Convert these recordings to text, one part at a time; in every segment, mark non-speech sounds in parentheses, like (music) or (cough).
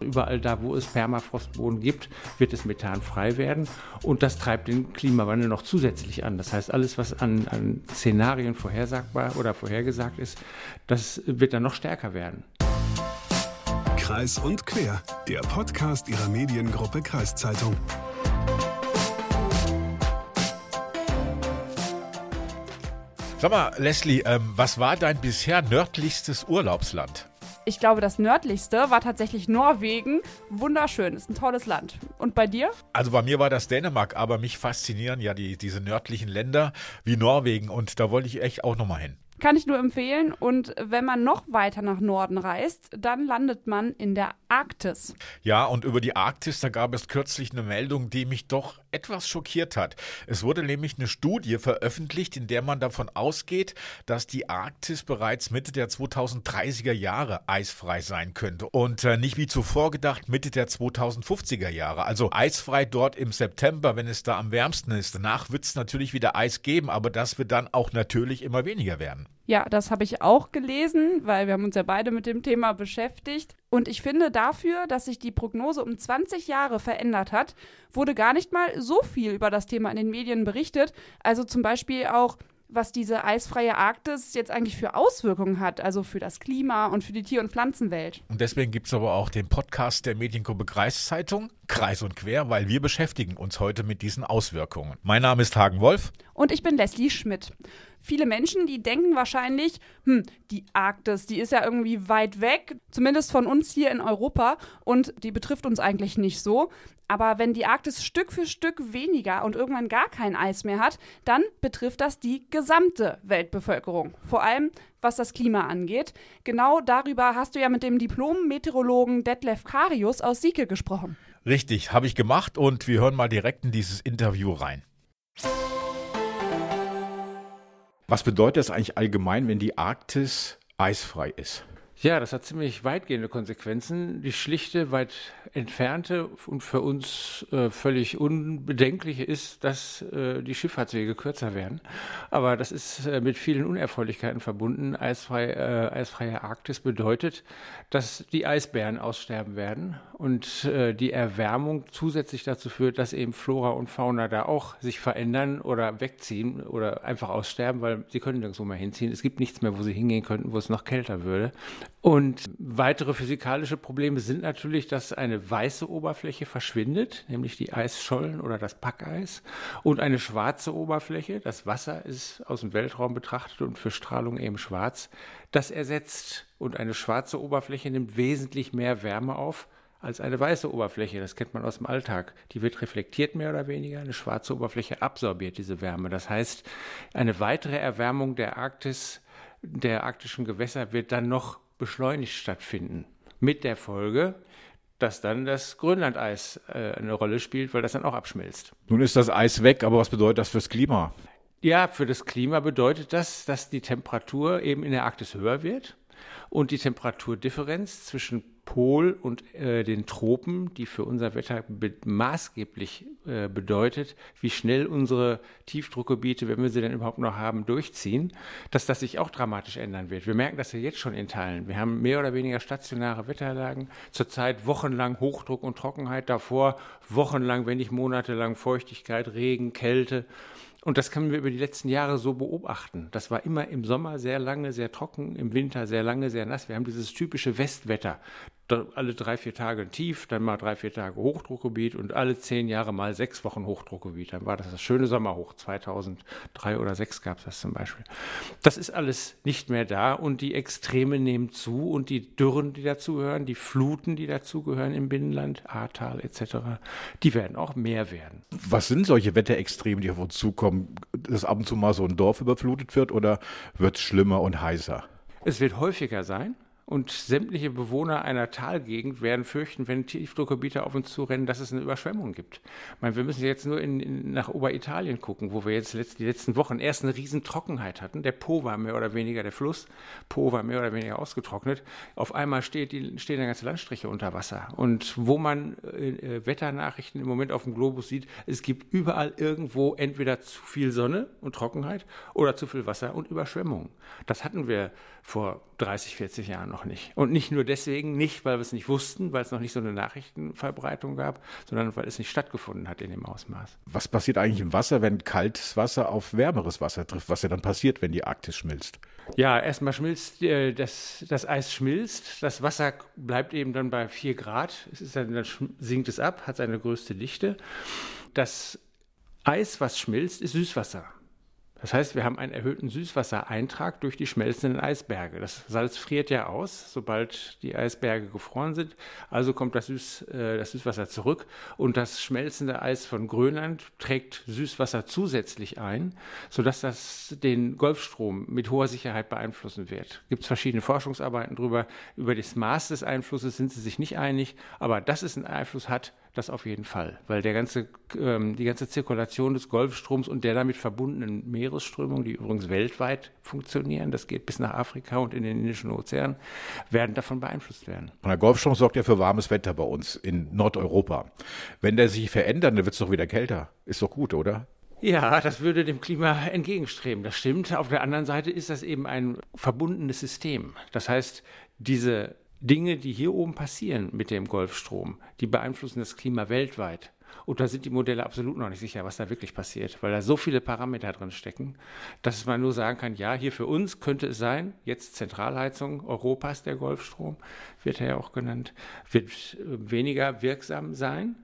Überall da, wo es Permafrostboden gibt, wird es methanfrei werden. Und das treibt den Klimawandel noch zusätzlich an. Das heißt, alles, was an, an Szenarien vorhersagbar oder vorhergesagt ist, das wird dann noch stärker werden. Kreis und Quer, der Podcast Ihrer Mediengruppe Kreiszeitung. Sag mal, Leslie, ähm, was war dein bisher nördlichstes Urlaubsland? Ich glaube, das nördlichste war tatsächlich Norwegen. Wunderschön, ist ein tolles Land. Und bei dir? Also bei mir war das Dänemark, aber mich faszinieren ja die, diese nördlichen Länder wie Norwegen und da wollte ich echt auch nochmal hin. Kann ich nur empfehlen. Und wenn man noch weiter nach Norden reist, dann landet man in der Arktis. Ja, und über die Arktis, da gab es kürzlich eine Meldung, die mich doch etwas schockiert hat. Es wurde nämlich eine Studie veröffentlicht, in der man davon ausgeht, dass die Arktis bereits Mitte der 2030er Jahre eisfrei sein könnte. Und äh, nicht wie zuvor gedacht, Mitte der 2050er Jahre. Also eisfrei dort im September, wenn es da am wärmsten ist. Danach wird es natürlich wieder Eis geben, aber das wird dann auch natürlich immer weniger werden. Ja, das habe ich auch gelesen, weil wir haben uns ja beide mit dem Thema beschäftigt. Und ich finde dafür, dass sich die Prognose um 20 Jahre verändert hat, wurde gar nicht mal so viel über das Thema in den Medien berichtet. Also zum Beispiel auch, was diese eisfreie Arktis jetzt eigentlich für Auswirkungen hat, also für das Klima und für die Tier- und Pflanzenwelt. Und deswegen gibt es aber auch den Podcast der Mediengruppe Kreiszeitung, Kreis und Quer, weil wir beschäftigen uns heute mit diesen Auswirkungen. Mein Name ist Hagen Wolf. Und ich bin Leslie Schmidt viele Menschen, die denken wahrscheinlich, hm, die Arktis, die ist ja irgendwie weit weg, zumindest von uns hier in Europa und die betrifft uns eigentlich nicht so. Aber wenn die Arktis Stück für Stück weniger und irgendwann gar kein Eis mehr hat, dann betrifft das die gesamte Weltbevölkerung. Vor allem was das Klima angeht. Genau darüber hast du ja mit dem Diplom-Meteorologen Detlef Karius aus Sieke gesprochen. Richtig, habe ich gemacht und wir hören mal direkt in dieses Interview rein. Was bedeutet das eigentlich allgemein, wenn die Arktis eisfrei ist? Ja, das hat ziemlich weitgehende Konsequenzen. Die schlichte, weit entfernte und für uns äh, völlig unbedenkliche ist, dass äh, die Schifffahrtswege kürzer werden. Aber das ist äh, mit vielen Unerfreulichkeiten verbunden. Eisfrei, äh, eisfreie Arktis bedeutet, dass die Eisbären aussterben werden und äh, die Erwärmung zusätzlich dazu führt, dass eben Flora und Fauna da auch sich verändern oder wegziehen oder einfach aussterben, weil sie können nirgendwo mehr hinziehen. Es gibt nichts mehr, wo sie hingehen könnten, wo es noch kälter würde. Und weitere physikalische Probleme sind natürlich, dass eine weiße Oberfläche verschwindet, nämlich die Eisschollen oder das Packeis, und eine schwarze Oberfläche, das Wasser ist aus dem Weltraum betrachtet und für Strahlung eben schwarz, das ersetzt. Und eine schwarze Oberfläche nimmt wesentlich mehr Wärme auf als eine weiße Oberfläche. Das kennt man aus dem Alltag. Die wird reflektiert mehr oder weniger. Eine schwarze Oberfläche absorbiert diese Wärme. Das heißt, eine weitere Erwärmung der Arktis, der arktischen Gewässer wird dann noch beschleunigt stattfinden. Mit der Folge, dass dann das Grönlandeis äh, eine Rolle spielt, weil das dann auch abschmilzt. Nun ist das Eis weg, aber was bedeutet das fürs Klima? Ja, für das Klima bedeutet das, dass die Temperatur eben in der Arktis höher wird und die Temperaturdifferenz zwischen Pol und äh, den Tropen, die für unser Wetter be maßgeblich äh, bedeutet, wie schnell unsere Tiefdruckgebiete, wenn wir sie denn überhaupt noch haben, durchziehen, dass das sich auch dramatisch ändern wird. Wir merken das ja jetzt schon in Teilen. Wir haben mehr oder weniger stationäre Wetterlagen, zurzeit wochenlang Hochdruck und Trockenheit, davor wochenlang, wenn nicht monatelang Feuchtigkeit, Regen, Kälte. Und das können wir über die letzten Jahre so beobachten. Das war immer im Sommer sehr lange, sehr trocken, im Winter sehr lange, sehr nass. Wir haben dieses typische Westwetter alle drei, vier Tage ein Tief, dann mal drei, vier Tage Hochdruckgebiet und alle zehn Jahre mal sechs Wochen Hochdruckgebiet. Dann war das das schöne Sommerhoch. 2003 oder 2006 gab es das zum Beispiel. Das ist alles nicht mehr da und die Extreme nehmen zu und die Dürren, die dazugehören, die Fluten, die dazugehören im Binnenland, Ahrtal etc., die werden auch mehr werden. Was sind solche Wetterextreme, die auf uns zukommen? Dass ab und zu mal so ein Dorf überflutet wird oder wird es schlimmer und heißer? Es wird häufiger sein. Und sämtliche Bewohner einer Talgegend werden fürchten, wenn Tiefdruckgebiete auf uns zurennen, dass es eine Überschwemmung gibt. Ich meine, wir müssen jetzt nur in, in, nach Oberitalien gucken, wo wir jetzt letzt, die letzten Wochen erst eine riesen Trockenheit hatten. Der Po war mehr oder weniger, der Fluss Po war mehr oder weniger ausgetrocknet. Auf einmal steht die, stehen da ganze Landstriche unter Wasser. Und wo man äh, Wetternachrichten im Moment auf dem Globus sieht, es gibt überall irgendwo entweder zu viel Sonne und Trockenheit oder zu viel Wasser und Überschwemmung. Das hatten wir vor 30, 40 Jahren noch noch nicht. Und nicht nur deswegen nicht, weil wir es nicht wussten, weil es noch nicht so eine Nachrichtenverbreitung gab, sondern weil es nicht stattgefunden hat in dem Ausmaß. Was passiert eigentlich im Wasser, wenn kaltes Wasser auf wärmeres Wasser trifft? Was ja dann passiert, wenn die Arktis schmilzt? Ja, erstmal schmilzt, äh, das, das Eis schmilzt, das Wasser bleibt eben dann bei 4 Grad, es ist dann, dann sinkt es ab, hat seine größte Dichte. Das Eis, was schmilzt, ist Süßwasser. Das heißt, wir haben einen erhöhten Süßwassereintrag durch die schmelzenden Eisberge. Das Salz friert ja aus, sobald die Eisberge gefroren sind. Also kommt das, Süß, äh, das Süßwasser zurück und das schmelzende Eis von Grönland trägt Süßwasser zusätzlich ein, sodass das den Golfstrom mit hoher Sicherheit beeinflussen wird. Gibt es verschiedene Forschungsarbeiten darüber. Über das Maß des Einflusses sind sie sich nicht einig, aber dass es einen Einfluss hat, das auf jeden Fall, weil der ganze, ähm, die ganze Zirkulation des Golfstroms und der damit verbundenen Meeresströmungen, die übrigens weltweit funktionieren, das geht bis nach Afrika und in den Indischen Ozean, werden davon beeinflusst werden. Und der Golfstrom sorgt ja für warmes Wetter bei uns in Nordeuropa. Wenn der sich verändert, dann wird es doch wieder kälter. Ist doch gut, oder? Ja, das würde dem Klima entgegenstreben. Das stimmt. Auf der anderen Seite ist das eben ein verbundenes System. Das heißt, diese Dinge, die hier oben passieren mit dem Golfstrom, die beeinflussen das Klima weltweit. Und da sind die Modelle absolut noch nicht sicher, was da wirklich passiert, weil da so viele Parameter drin stecken, dass man nur sagen kann, ja, hier für uns könnte es sein, jetzt Zentralheizung Europas, der Golfstrom, wird er ja auch genannt, wird weniger wirksam sein.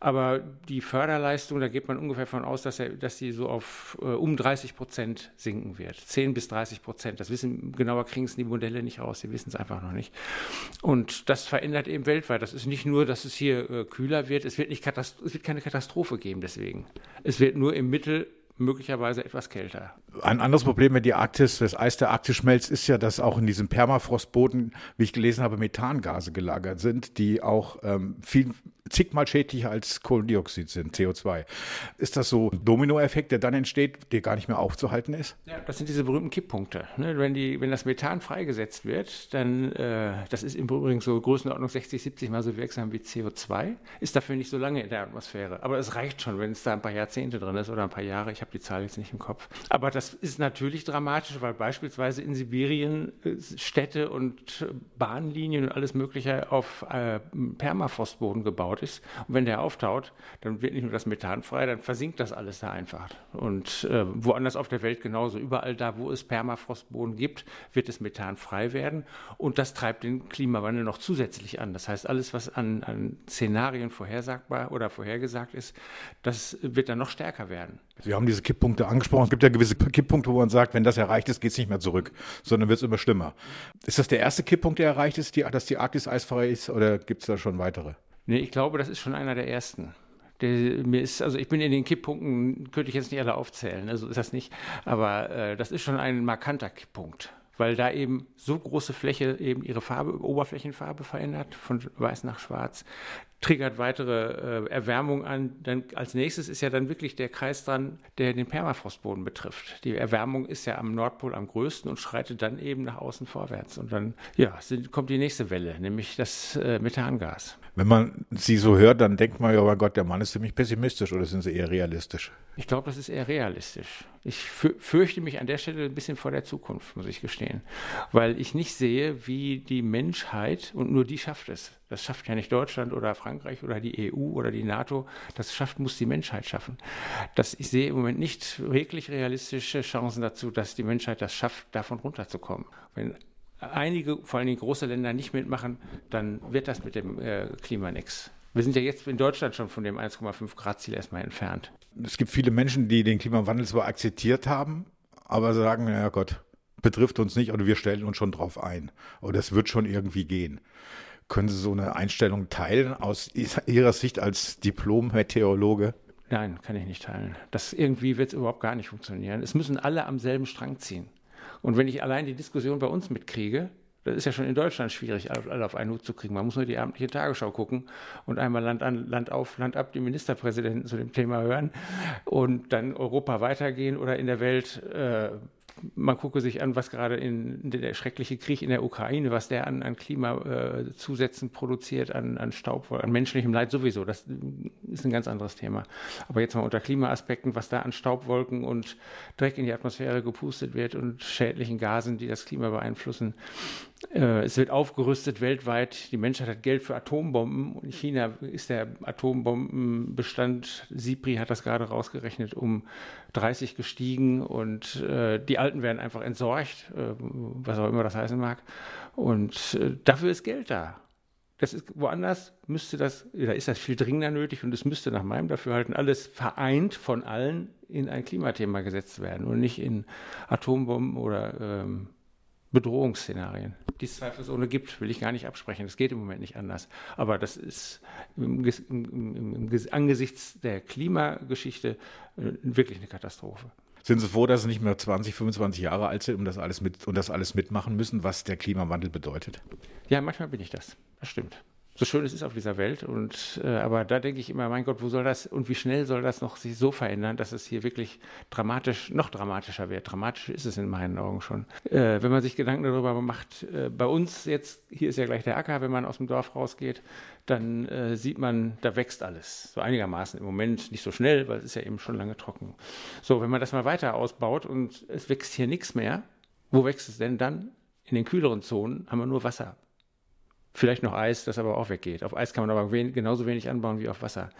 Aber die Förderleistung, da geht man ungefähr von aus, dass, er, dass die so auf äh, um 30 Prozent sinken wird. 10 bis 30 Prozent. Das wissen, genauer kriegen es die Modelle nicht raus. Sie wissen es einfach noch nicht. Und das verändert eben weltweit. Das ist nicht nur, dass es hier äh, kühler wird. Es wird, nicht es wird keine Katastrophe geben deswegen. Es wird nur im Mittel möglicherweise etwas kälter. Ein anderes Problem, wenn die Arktis, das Eis der Arktis schmelzt, ist ja, dass auch in diesem Permafrostboden, wie ich gelesen habe, Methangase gelagert sind, die auch ähm, viel zigmal schädlicher als Kohlendioxid sind, CO2. Ist das so ein Dominoeffekt, der dann entsteht, der gar nicht mehr aufzuhalten ist? Ja, das sind diese berühmten Kipppunkte. Ne? Wenn, die, wenn das Methan freigesetzt wird, dann, äh, das ist im Übrigen so Größenordnung 60, 70 mal so wirksam wie CO2, ist dafür nicht so lange in der Atmosphäre. Aber es reicht schon, wenn es da ein paar Jahrzehnte drin ist oder ein paar Jahre. Ich habe die Zahl jetzt nicht im Kopf. Aber das ist natürlich dramatisch, weil beispielsweise in Sibirien äh, Städte und Bahnlinien und alles Mögliche auf äh, Permafrostboden gebaut ist. Und wenn der auftaut, dann wird nicht nur das Methan frei, dann versinkt das alles da einfach. Und äh, woanders auf der Welt genauso. Überall da, wo es Permafrostboden gibt, wird das Methan frei werden. Und das treibt den Klimawandel noch zusätzlich an. Das heißt, alles, was an, an Szenarien vorhersagbar oder vorhergesagt ist, das wird dann noch stärker werden. Sie haben diese Kipppunkte angesprochen. Es gibt ja gewisse Kipppunkte, wo man sagt, wenn das erreicht ist, geht es nicht mehr zurück, sondern wird es immer schlimmer. Ist das der erste Kipppunkt, der erreicht ist, die, dass die Arktis eisfrei ist, oder gibt es da schon weitere? Nee, ich glaube, das ist schon einer der ersten. Der, mir ist, also ich bin in den Kipppunkten, könnte ich jetzt nicht alle aufzählen, also ist das nicht, aber äh, das ist schon ein markanter Kipppunkt, weil da eben so große Fläche eben ihre Farbe, Oberflächenfarbe verändert, von weiß nach schwarz, triggert weitere äh, Erwärmung an. Dann als nächstes ist ja dann wirklich der Kreis dran, der den Permafrostboden betrifft. Die Erwärmung ist ja am Nordpol am größten und schreitet dann eben nach außen vorwärts. Und dann ja, sind, kommt die nächste Welle, nämlich das äh, Methangas. Wenn man sie so hört, dann denkt man ja, oh Gott, der Mann ist ziemlich pessimistisch oder sind sie eher realistisch? Ich glaube, das ist eher realistisch. Ich fürchte mich an der Stelle ein bisschen vor der Zukunft, muss ich gestehen, weil ich nicht sehe, wie die Menschheit, und nur die schafft es, das schafft ja nicht Deutschland oder Frankreich oder die EU oder die NATO, das schafft, muss die Menschheit schaffen. Das, ich sehe im Moment nicht wirklich realistische Chancen dazu, dass die Menschheit das schafft, davon runterzukommen. Wenn einige, vor allem große Länder nicht mitmachen, dann wird das mit dem äh, Klima nichts. Wir sind ja jetzt in Deutschland schon von dem 1,5 Grad Ziel erstmal entfernt. Es gibt viele Menschen, die den Klimawandel zwar akzeptiert haben, aber sagen, ja Gott, betrifft uns nicht oder wir stellen uns schon drauf ein oder es wird schon irgendwie gehen. Können Sie so eine Einstellung teilen aus Ihrer Sicht als Diplom-Meteorologe? Nein, kann ich nicht teilen. Das irgendwie wird es überhaupt gar nicht funktionieren. Es müssen alle am selben Strang ziehen. Und wenn ich allein die Diskussion bei uns mitkriege, das ist ja schon in Deutschland schwierig, alle auf einen Hut zu kriegen. Man muss nur die abendliche Tagesschau gucken und einmal Land an, Land auf, Land ab die Ministerpräsidenten zu dem Thema hören und dann Europa weitergehen oder in der Welt äh, man gucke sich an, was gerade in, der schreckliche Krieg in der Ukraine, was der an, an Klimazusätzen äh, produziert, an, an Staub, an menschlichem Leid sowieso. Das ist ein ganz anderes Thema. Aber jetzt mal unter Klimaaspekten, was da an Staubwolken und Dreck in die Atmosphäre gepustet wird und schädlichen Gasen, die das Klima beeinflussen, es wird aufgerüstet weltweit. Die Menschheit hat Geld für Atombomben. Und in China ist der Atombombenbestand, SIPRI hat das gerade rausgerechnet, um 30 gestiegen. Und äh, die Alten werden einfach entsorgt, äh, was auch immer das heißen mag. Und äh, dafür ist Geld da. Das ist woanders müsste das, da ist das viel dringender nötig und es müsste nach meinem Dafürhalten alles vereint von allen in ein Klimathema gesetzt werden und nicht in Atombomben oder ähm, Bedrohungsszenarien, die es zweifelsohne gibt, will ich gar nicht absprechen. Das geht im Moment nicht anders. Aber das ist im, im, im, angesichts der Klimageschichte äh, wirklich eine Katastrophe. Sind Sie froh, dass Sie nicht mehr 20, 25 Jahre alt sind und das alles, mit, und das alles mitmachen müssen, was der Klimawandel bedeutet? Ja, manchmal bin ich das. Das stimmt so schön es ist auf dieser Welt. Und äh, aber da denke ich immer, mein Gott, wo soll das und wie schnell soll das noch sich so verändern, dass es hier wirklich dramatisch, noch dramatischer wird. Dramatisch ist es in meinen Augen schon. Äh, wenn man sich Gedanken darüber macht, äh, bei uns jetzt, hier ist ja gleich der Acker, wenn man aus dem Dorf rausgeht, dann äh, sieht man, da wächst alles. So einigermaßen im Moment nicht so schnell, weil es ist ja eben schon lange trocken. So, wenn man das mal weiter ausbaut und es wächst hier nichts mehr, wo wächst es denn dann? In den kühleren Zonen haben wir nur Wasser. Vielleicht noch Eis, das aber auch weggeht. Auf Eis kann man aber wen genauso wenig anbauen wie auf Wasser.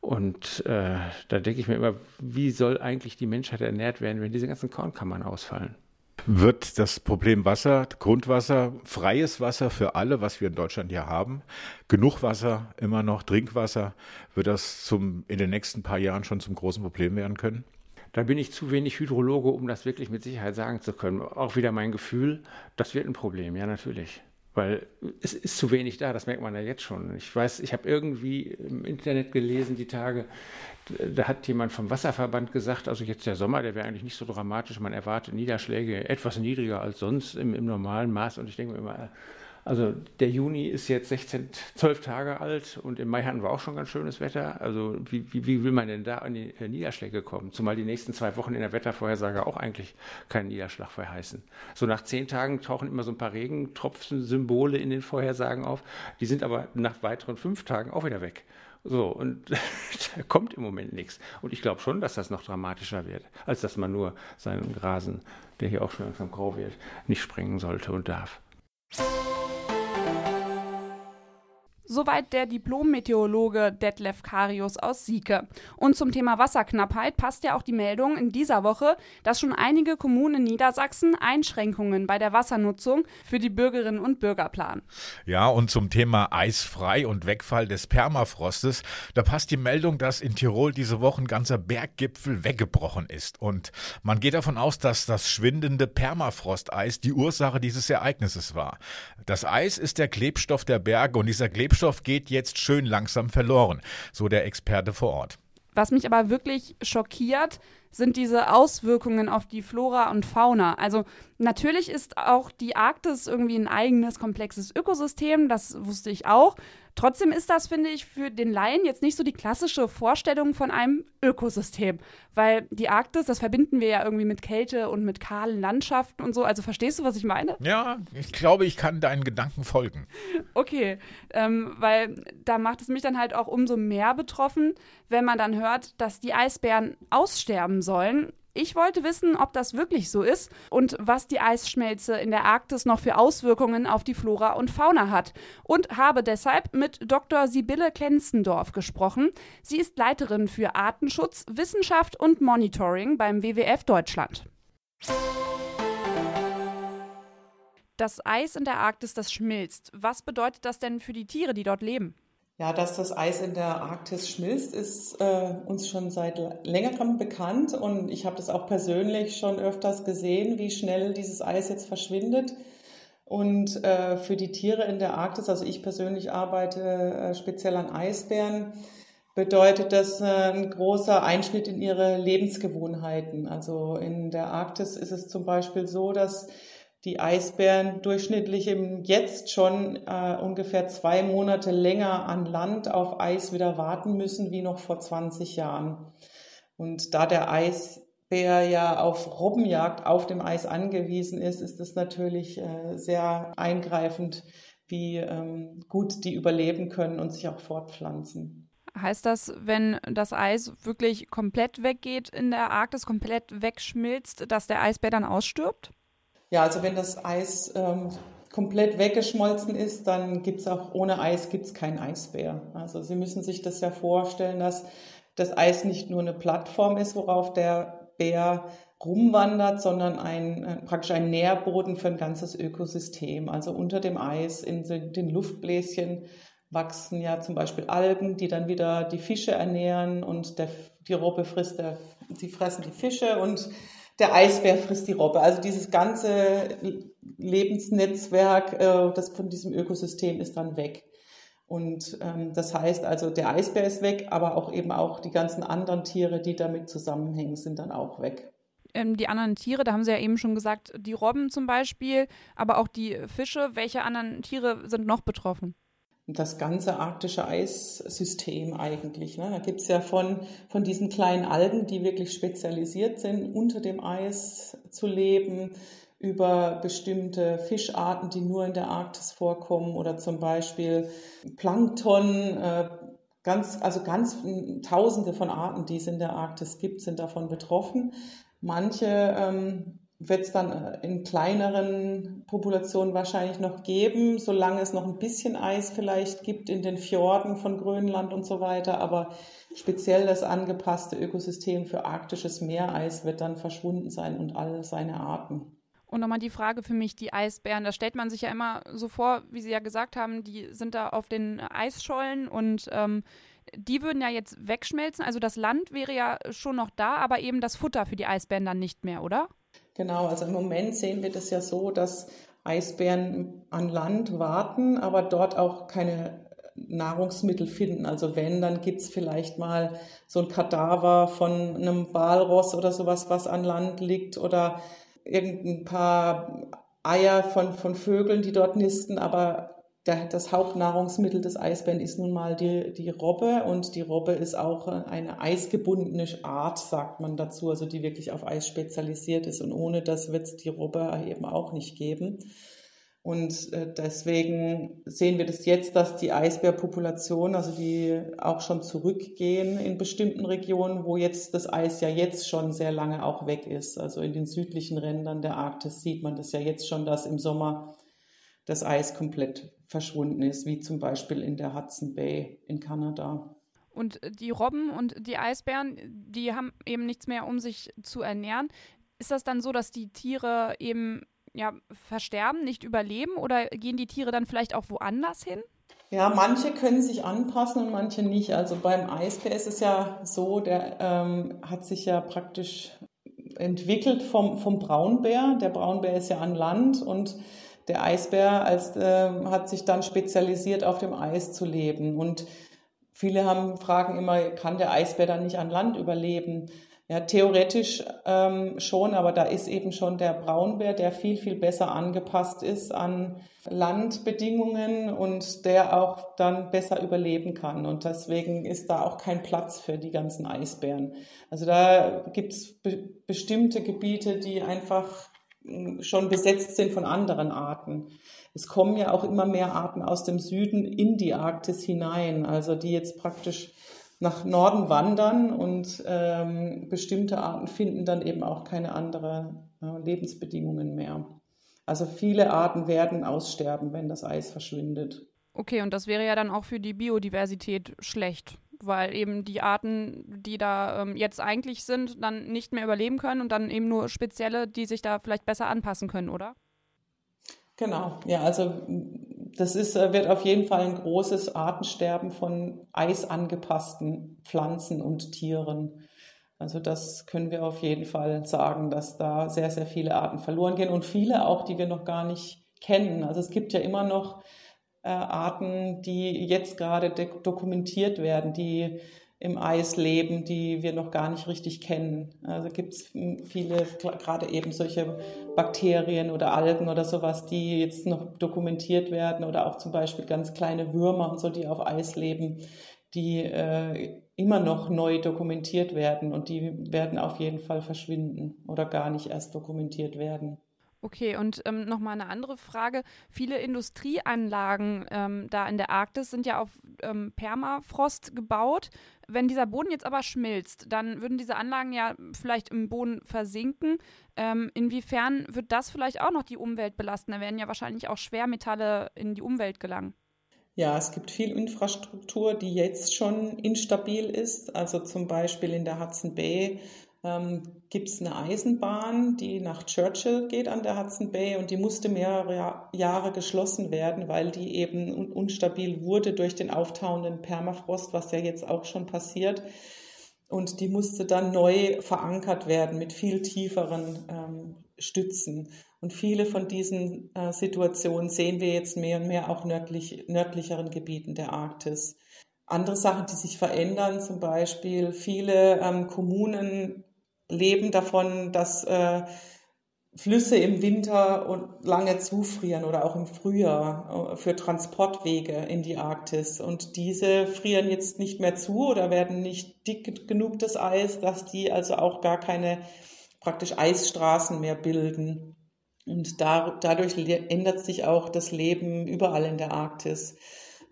Und äh, da denke ich mir immer, wie soll eigentlich die Menschheit ernährt werden, wenn diese ganzen Kornkammern ausfallen? Wird das Problem Wasser, Grundwasser, freies Wasser für alle, was wir in Deutschland hier haben, genug Wasser, immer noch Trinkwasser, wird das zum, in den nächsten paar Jahren schon zum großen Problem werden können? Da bin ich zu wenig Hydrologe, um das wirklich mit Sicherheit sagen zu können. Auch wieder mein Gefühl, das wird ein Problem, ja natürlich. Weil es ist zu wenig da, das merkt man ja jetzt schon. Ich weiß, ich habe irgendwie im Internet gelesen, die Tage, da hat jemand vom Wasserverband gesagt, also jetzt der Sommer, der wäre eigentlich nicht so dramatisch, man erwartet Niederschläge etwas niedriger als sonst im, im normalen Maß. Und ich denke mir immer, also der Juni ist jetzt 16, 12 Tage alt und im Mai hatten wir auch schon ganz schönes Wetter. Also wie, wie, wie will man denn da an die äh, Niederschläge kommen? Zumal die nächsten zwei Wochen in der Wettervorhersage auch eigentlich keinen Niederschlag verheißen. So nach zehn Tagen tauchen immer so ein paar Regentropfen, Symbole in den Vorhersagen auf. Die sind aber nach weiteren fünf Tagen auch wieder weg. So, und (laughs) da kommt im Moment nichts. Und ich glaube schon, dass das noch dramatischer wird, als dass man nur seinen Rasen, der hier auch schon langsam grau wird, nicht sprengen sollte und darf. Soweit der Diplom-Meteorologe Detlef Karius aus Sieke. Und zum Thema Wasserknappheit passt ja auch die Meldung in dieser Woche, dass schon einige Kommunen in Niedersachsen Einschränkungen bei der Wassernutzung für die Bürgerinnen und Bürger planen. Ja, und zum Thema Eisfrei und Wegfall des Permafrostes, da passt die Meldung, dass in Tirol diese Woche ein ganzer Berggipfel weggebrochen ist. Und man geht davon aus, dass das schwindende Permafrosteis die Ursache dieses Ereignisses war. Das Eis ist der Klebstoff der Berge und dieser Klebstoff Klebstoff geht jetzt schön langsam verloren, so der Experte vor Ort. Was mich aber wirklich schockiert, sind diese Auswirkungen auf die Flora und Fauna. Also natürlich ist auch die Arktis irgendwie ein eigenes komplexes Ökosystem, das wusste ich auch. Trotzdem ist das, finde ich, für den Laien jetzt nicht so die klassische Vorstellung von einem Ökosystem. Weil die Arktis, das verbinden wir ja irgendwie mit Kälte und mit kahlen Landschaften und so. Also verstehst du, was ich meine? Ja, ich glaube, ich kann deinen Gedanken folgen. Okay, ähm, weil da macht es mich dann halt auch umso mehr betroffen, wenn man dann hört, dass die Eisbären aussterben sollen. Ich wollte wissen, ob das wirklich so ist und was die Eisschmelze in der Arktis noch für Auswirkungen auf die Flora und Fauna hat. Und habe deshalb mit Dr. Sibylle Klenzendorf gesprochen. Sie ist Leiterin für Artenschutz, Wissenschaft und Monitoring beim WWF Deutschland. Das Eis in der Arktis, das schmilzt. Was bedeutet das denn für die Tiere, die dort leben? Ja, dass das Eis in der Arktis schmilzt, ist äh, uns schon seit längerem bekannt und ich habe das auch persönlich schon öfters gesehen, wie schnell dieses Eis jetzt verschwindet. Und äh, für die Tiere in der Arktis, also ich persönlich arbeite äh, speziell an Eisbären, bedeutet das äh, ein großer Einschnitt in ihre Lebensgewohnheiten. Also in der Arktis ist es zum Beispiel so, dass die Eisbären durchschnittlich im jetzt schon äh, ungefähr zwei Monate länger an Land auf Eis wieder warten müssen wie noch vor 20 Jahren. Und da der Eisbär ja auf Robbenjagd auf dem Eis angewiesen ist, ist es natürlich äh, sehr eingreifend, wie ähm, gut die überleben können und sich auch fortpflanzen. Heißt das, wenn das Eis wirklich komplett weggeht in der Arktis, komplett wegschmilzt, dass der Eisbär dann ausstirbt? Ja, also wenn das Eis ähm, komplett weggeschmolzen ist, dann gibt es auch ohne Eis gibt's keinen Eisbär. Also Sie müssen sich das ja vorstellen, dass das Eis nicht nur eine Plattform ist, worauf der Bär rumwandert, sondern ein, äh, praktisch ein Nährboden für ein ganzes Ökosystem. Also unter dem Eis, in den Luftbläschen wachsen ja zum Beispiel Algen, die dann wieder die Fische ernähren und der, die Robbe frisst, der, die fressen die Fische und der Eisbär frisst die Robbe. Also dieses ganze Lebensnetzwerk, äh, das von diesem Ökosystem ist dann weg. Und ähm, das heißt also, der Eisbär ist weg, aber auch eben auch die ganzen anderen Tiere, die damit zusammenhängen, sind dann auch weg. Ähm, die anderen Tiere, da haben Sie ja eben schon gesagt, die Robben zum Beispiel, aber auch die Fische. Welche anderen Tiere sind noch betroffen? Das ganze arktische Eissystem eigentlich. Ne? Da gibt es ja von, von diesen kleinen Algen, die wirklich spezialisiert sind, unter dem Eis zu leben, über bestimmte Fischarten, die nur in der Arktis vorkommen oder zum Beispiel Plankton, äh, ganz, also ganz tausende von Arten, die es in der Arktis gibt, sind davon betroffen. Manche ähm, wird es dann äh, in kleineren Populationen wahrscheinlich noch geben, solange es noch ein bisschen Eis vielleicht gibt in den Fjorden von Grönland und so weiter. Aber speziell das angepasste Ökosystem für arktisches Meereis wird dann verschwunden sein und all seine Arten. Und nochmal die Frage für mich, die Eisbären, da stellt man sich ja immer so vor, wie Sie ja gesagt haben, die sind da auf den Eisschollen und ähm, die würden ja jetzt wegschmelzen. Also das Land wäre ja schon noch da, aber eben das Futter für die Eisbären dann nicht mehr, oder? Genau, also im Moment sehen wir das ja so, dass Eisbären an Land warten, aber dort auch keine Nahrungsmittel finden. Also wenn, dann gibt es vielleicht mal so ein Kadaver von einem Walross oder sowas, was an Land liegt oder irgendein paar Eier von, von Vögeln, die dort nisten, aber das Hauptnahrungsmittel des Eisbären ist nun mal die, die Robbe und die Robbe ist auch eine eisgebundene Art, sagt man dazu, also die wirklich auf Eis spezialisiert ist und ohne das wird es die Robbe eben auch nicht geben. Und äh, deswegen sehen wir das jetzt, dass die Eisbärpopulation, also die auch schon zurückgehen in bestimmten Regionen, wo jetzt das Eis ja jetzt schon sehr lange auch weg ist. Also in den südlichen Rändern der Arktis sieht man das ja jetzt schon, dass im Sommer das Eis komplett verschwunden ist, wie zum Beispiel in der Hudson Bay in Kanada. Und die Robben und die Eisbären, die haben eben nichts mehr, um sich zu ernähren. Ist das dann so, dass die Tiere eben ja, versterben, nicht überleben oder gehen die Tiere dann vielleicht auch woanders hin? Ja, manche können sich anpassen und manche nicht. Also beim Eisbär ist es ja so, der ähm, hat sich ja praktisch entwickelt vom, vom Braunbär. Der Braunbär ist ja an Land und der Eisbär als, äh, hat sich dann spezialisiert, auf dem Eis zu leben. Und viele haben, fragen immer, kann der Eisbär dann nicht an Land überleben? Ja, theoretisch ähm, schon, aber da ist eben schon der Braunbär, der viel, viel besser angepasst ist an Landbedingungen und der auch dann besser überleben kann. Und deswegen ist da auch kein Platz für die ganzen Eisbären. Also da gibt es be bestimmte Gebiete, die einfach schon besetzt sind von anderen Arten. Es kommen ja auch immer mehr Arten aus dem Süden in die Arktis hinein, also die jetzt praktisch nach Norden wandern und ähm, bestimmte Arten finden dann eben auch keine anderen äh, Lebensbedingungen mehr. Also viele Arten werden aussterben, wenn das Eis verschwindet. Okay, und das wäre ja dann auch für die Biodiversität schlecht weil eben die Arten, die da ähm, jetzt eigentlich sind, dann nicht mehr überleben können und dann eben nur spezielle, die sich da vielleicht besser anpassen können, oder? Genau, ja, also das ist, äh, wird auf jeden Fall ein großes Artensterben von eisangepassten Pflanzen und Tieren. Also das können wir auf jeden Fall sagen, dass da sehr, sehr viele Arten verloren gehen und viele auch, die wir noch gar nicht kennen. Also es gibt ja immer noch Arten, die jetzt gerade dokumentiert werden, die im Eis leben, die wir noch gar nicht richtig kennen. Also gibt es viele, gerade eben solche Bakterien oder Algen oder sowas, die jetzt noch dokumentiert werden oder auch zum Beispiel ganz kleine Würmer und so, die auf Eis leben, die äh, immer noch neu dokumentiert werden und die werden auf jeden Fall verschwinden oder gar nicht erst dokumentiert werden. Okay, und ähm, nochmal eine andere Frage. Viele Industrieanlagen ähm, da in der Arktis sind ja auf ähm, Permafrost gebaut. Wenn dieser Boden jetzt aber schmilzt, dann würden diese Anlagen ja vielleicht im Boden versinken. Ähm, inwiefern wird das vielleicht auch noch die Umwelt belasten? Da werden ja wahrscheinlich auch Schwermetalle in die Umwelt gelangen. Ja, es gibt viel Infrastruktur, die jetzt schon instabil ist. Also zum Beispiel in der Hudson Bay ähm, gibt es eine Eisenbahn, die nach Churchill geht an der Hudson Bay und die musste mehrere Jahre geschlossen werden, weil die eben un unstabil wurde durch den auftauenden Permafrost, was ja jetzt auch schon passiert. Und die musste dann neu verankert werden mit viel tieferen ähm, Stützen. Und viele von diesen äh, Situationen sehen wir jetzt mehr und mehr auch nördlich, nördlicheren Gebieten der Arktis. Andere Sachen, die sich verändern, zum Beispiel viele ähm, Kommunen leben davon, dass äh, Flüsse im Winter und lange zufrieren oder auch im Frühjahr äh, für Transportwege in die Arktis. Und diese frieren jetzt nicht mehr zu oder werden nicht dick genug das Eis, dass die also auch gar keine praktisch Eisstraßen mehr bilden. Und da, dadurch ändert sich auch das Leben überall in der Arktis.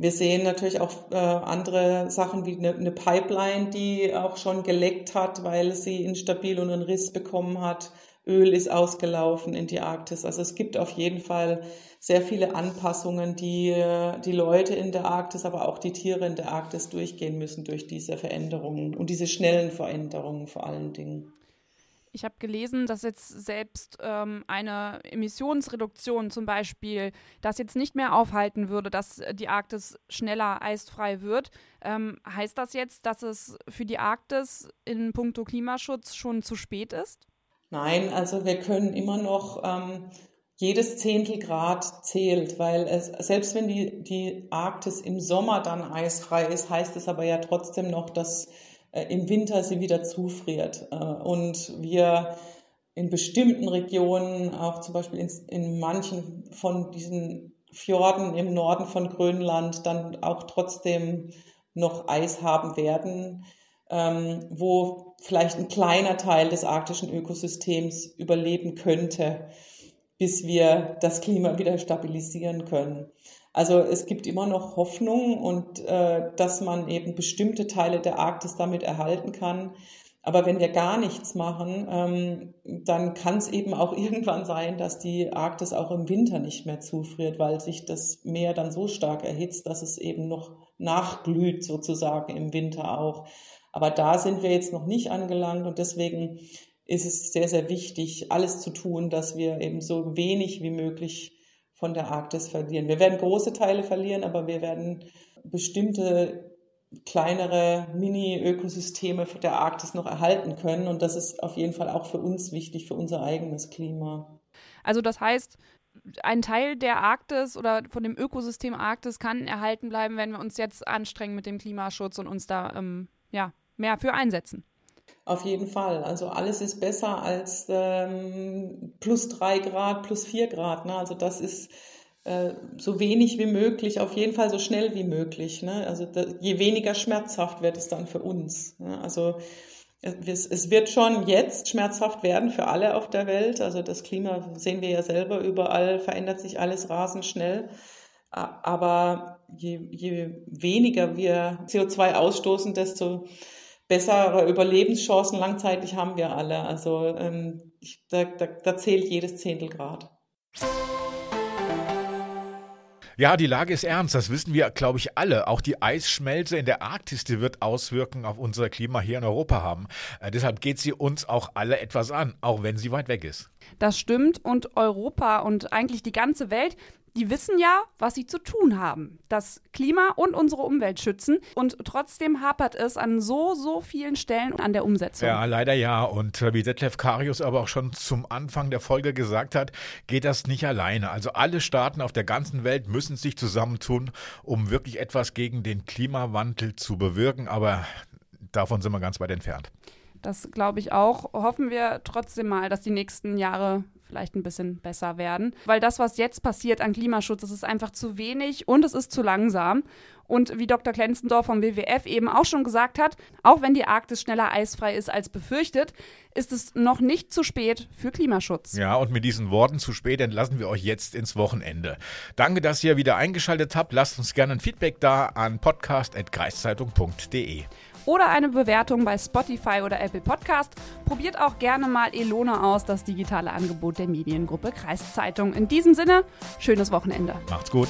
Wir sehen natürlich auch äh, andere Sachen wie eine, eine, Pipeline, die auch schon geleckt hat, weil sie instabil und einen Riss bekommen hat. Öl ist ausgelaufen in die Arktis. Also es gibt auf jeden Fall sehr viele Anpassungen, die äh, die Leute in der Arktis, aber auch die Tiere in der Arktis durchgehen müssen durch diese Veränderungen und diese schnellen Veränderungen vor allen Dingen. Ich habe gelesen, dass jetzt selbst ähm, eine Emissionsreduktion zum Beispiel das jetzt nicht mehr aufhalten würde, dass die Arktis schneller eisfrei wird. Ähm, heißt das jetzt, dass es für die Arktis in puncto Klimaschutz schon zu spät ist? Nein, also wir können immer noch ähm, jedes Zehntel Grad zählt, weil es, selbst wenn die, die Arktis im Sommer dann eisfrei ist, heißt es aber ja trotzdem noch, dass äh, im Winter sie wieder zufriert. Äh, und wir in bestimmten Regionen, auch zum Beispiel in, in manchen von diesen Fjorden im Norden von Grönland, dann auch trotzdem noch Eis haben werden, ähm, wo vielleicht ein kleiner Teil des arktischen Ökosystems überleben könnte, bis wir das Klima wieder stabilisieren können. Also es gibt immer noch Hoffnung und äh, dass man eben bestimmte Teile der Arktis damit erhalten kann. Aber wenn wir gar nichts machen, ähm, dann kann es eben auch (laughs) irgendwann sein, dass die Arktis auch im Winter nicht mehr zufriert, weil sich das Meer dann so stark erhitzt, dass es eben noch nachglüht sozusagen im Winter auch. Aber da sind wir jetzt noch nicht angelangt und deswegen ist es sehr, sehr wichtig, alles zu tun, dass wir eben so wenig wie möglich von der Arktis verlieren. Wir werden große Teile verlieren, aber wir werden bestimmte kleinere Mini-Ökosysteme der Arktis noch erhalten können. Und das ist auf jeden Fall auch für uns wichtig, für unser eigenes Klima. Also das heißt, ein Teil der Arktis oder von dem Ökosystem Arktis kann erhalten bleiben, wenn wir uns jetzt anstrengen mit dem Klimaschutz und uns da ähm, ja, mehr für einsetzen. Auf jeden Fall. Also alles ist besser als ähm, plus drei Grad, plus vier Grad. Ne? Also das ist äh, so wenig wie möglich, auf jeden Fall so schnell wie möglich. Ne? Also da, je weniger schmerzhaft wird es dann für uns. Ne? Also es, es wird schon jetzt schmerzhaft werden für alle auf der Welt. Also das Klima sehen wir ja selber überall, verändert sich alles rasend schnell. Aber je, je weniger wir CO2 ausstoßen, desto bessere Überlebenschancen langzeitig haben wir alle. Also ähm, ich, da, da, da zählt jedes Zehntel Grad. Ja, die Lage ist ernst, das wissen wir, glaube ich, alle. Auch die Eisschmelze in der Arktis, die wird Auswirkungen auf unser Klima hier in Europa haben. Äh, deshalb geht sie uns auch alle etwas an, auch wenn sie weit weg ist. Das stimmt und Europa und eigentlich die ganze Welt, die wissen ja, was sie zu tun haben. Das Klima und unsere Umwelt schützen. Und trotzdem hapert es an so, so vielen Stellen an der Umsetzung. Ja, leider ja. Und äh, wie Detlef Karius aber auch schon zum Anfang der Folge gesagt hat, geht das nicht alleine. Also alle Staaten auf der ganzen Welt müssen sich zusammentun, um wirklich etwas gegen den Klimawandel zu bewirken. Aber davon sind wir ganz weit entfernt. Das glaube ich auch. Hoffen wir trotzdem mal, dass die nächsten Jahre vielleicht ein bisschen besser werden. Weil das, was jetzt passiert an Klimaschutz, das ist einfach zu wenig und es ist zu langsam. Und wie Dr. Klenzendorf vom WWF eben auch schon gesagt hat, auch wenn die Arktis schneller eisfrei ist als befürchtet, ist es noch nicht zu spät für Klimaschutz. Ja, und mit diesen Worten zu spät entlassen wir euch jetzt ins Wochenende. Danke, dass ihr wieder eingeschaltet habt. Lasst uns gerne ein Feedback da an podcast.kreiszeitung.de oder eine Bewertung bei Spotify oder Apple Podcast. Probiert auch gerne mal Elona aus, das digitale Angebot der Mediengruppe Kreiszeitung. In diesem Sinne, schönes Wochenende. Macht's gut.